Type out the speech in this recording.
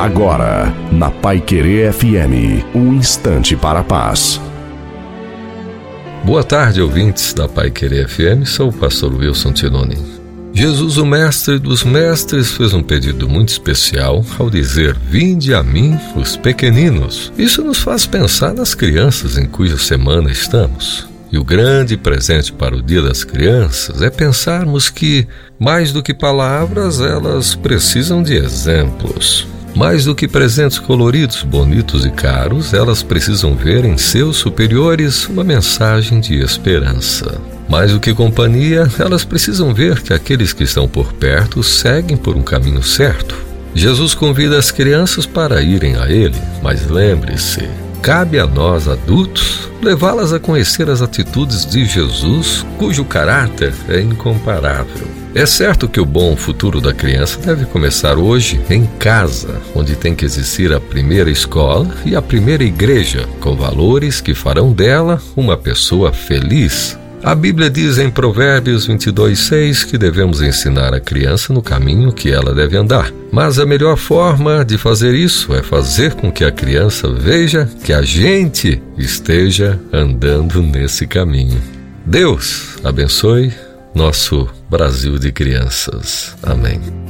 Agora, na Pai Querer FM, um instante para a paz. Boa tarde, ouvintes da Pai Querer FM. Sou o pastor Wilson Tironi. Jesus, o mestre dos mestres, fez um pedido muito especial ao dizer: Vinde a mim, os pequeninos. Isso nos faz pensar nas crianças em cuja semana estamos. E o grande presente para o Dia das Crianças é pensarmos que, mais do que palavras, elas precisam de exemplos. Mais do que presentes coloridos, bonitos e caros, elas precisam ver em seus superiores uma mensagem de esperança. Mais do que companhia, elas precisam ver que aqueles que estão por perto seguem por um caminho certo. Jesus convida as crianças para irem a Ele, mas lembre-se, Cabe a nós, adultos, levá-las a conhecer as atitudes de Jesus, cujo caráter é incomparável. É certo que o bom futuro da criança deve começar hoje em casa, onde tem que existir a primeira escola e a primeira igreja, com valores que farão dela uma pessoa feliz, a Bíblia diz em Provérbios 22:6 que devemos ensinar a criança no caminho que ela deve andar. Mas a melhor forma de fazer isso é fazer com que a criança veja que a gente esteja andando nesse caminho. Deus abençoe nosso Brasil de crianças. Amém.